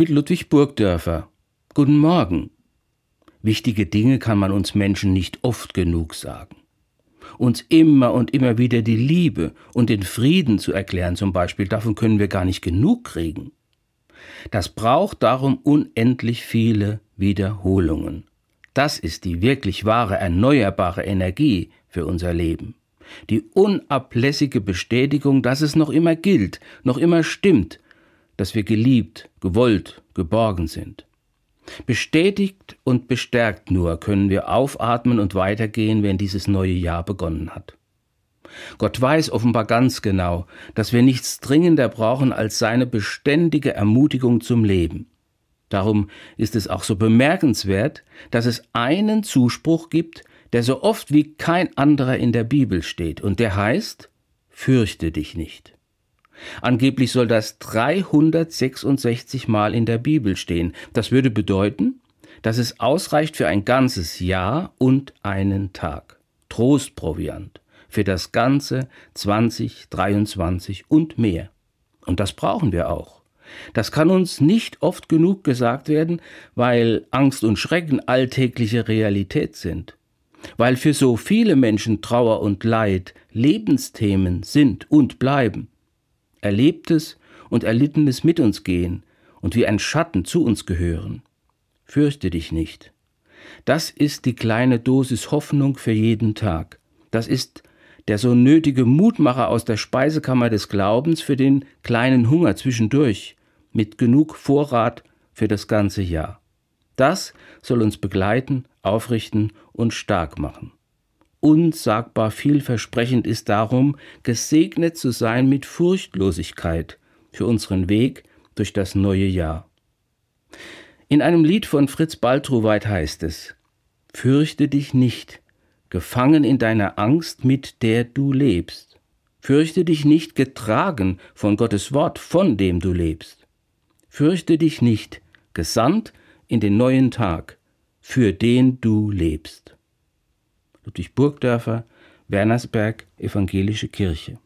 mit Ludwig Burgdörfer. Guten Morgen. Wichtige Dinge kann man uns Menschen nicht oft genug sagen. Uns immer und immer wieder die Liebe und den Frieden zu erklären zum Beispiel, davon können wir gar nicht genug kriegen. Das braucht darum unendlich viele Wiederholungen. Das ist die wirklich wahre erneuerbare Energie für unser Leben. Die unablässige Bestätigung, dass es noch immer gilt, noch immer stimmt, dass wir geliebt, gewollt, geborgen sind. Bestätigt und bestärkt nur können wir aufatmen und weitergehen, wenn dieses neue Jahr begonnen hat. Gott weiß offenbar ganz genau, dass wir nichts dringender brauchen als seine beständige Ermutigung zum Leben. Darum ist es auch so bemerkenswert, dass es einen Zuspruch gibt, der so oft wie kein anderer in der Bibel steht, und der heißt, fürchte dich nicht. Angeblich soll das 366 Mal in der Bibel stehen. Das würde bedeuten, dass es ausreicht für ein ganzes Jahr und einen Tag. Trostproviant für das ganze 2023 und mehr. Und das brauchen wir auch. Das kann uns nicht oft genug gesagt werden, weil Angst und Schrecken alltägliche Realität sind, weil für so viele Menschen Trauer und Leid Lebensthemen sind und bleiben. Erlebtes und Erlittenes mit uns gehen und wie ein Schatten zu uns gehören. Fürchte dich nicht. Das ist die kleine Dosis Hoffnung für jeden Tag. Das ist der so nötige Mutmacher aus der Speisekammer des Glaubens für den kleinen Hunger zwischendurch, mit genug Vorrat für das ganze Jahr. Das soll uns begleiten, aufrichten und stark machen. Unsagbar vielversprechend ist darum, gesegnet zu sein mit Furchtlosigkeit für unseren Weg durch das neue Jahr. In einem Lied von Fritz Baltruweit heißt es, Fürchte dich nicht, gefangen in deiner Angst, mit der du lebst. Fürchte dich nicht getragen von Gottes Wort, von dem du lebst. Fürchte dich nicht, gesandt in den neuen Tag, für den du lebst. Ludwig Burgdörfer, Wernersberg, Evangelische Kirche.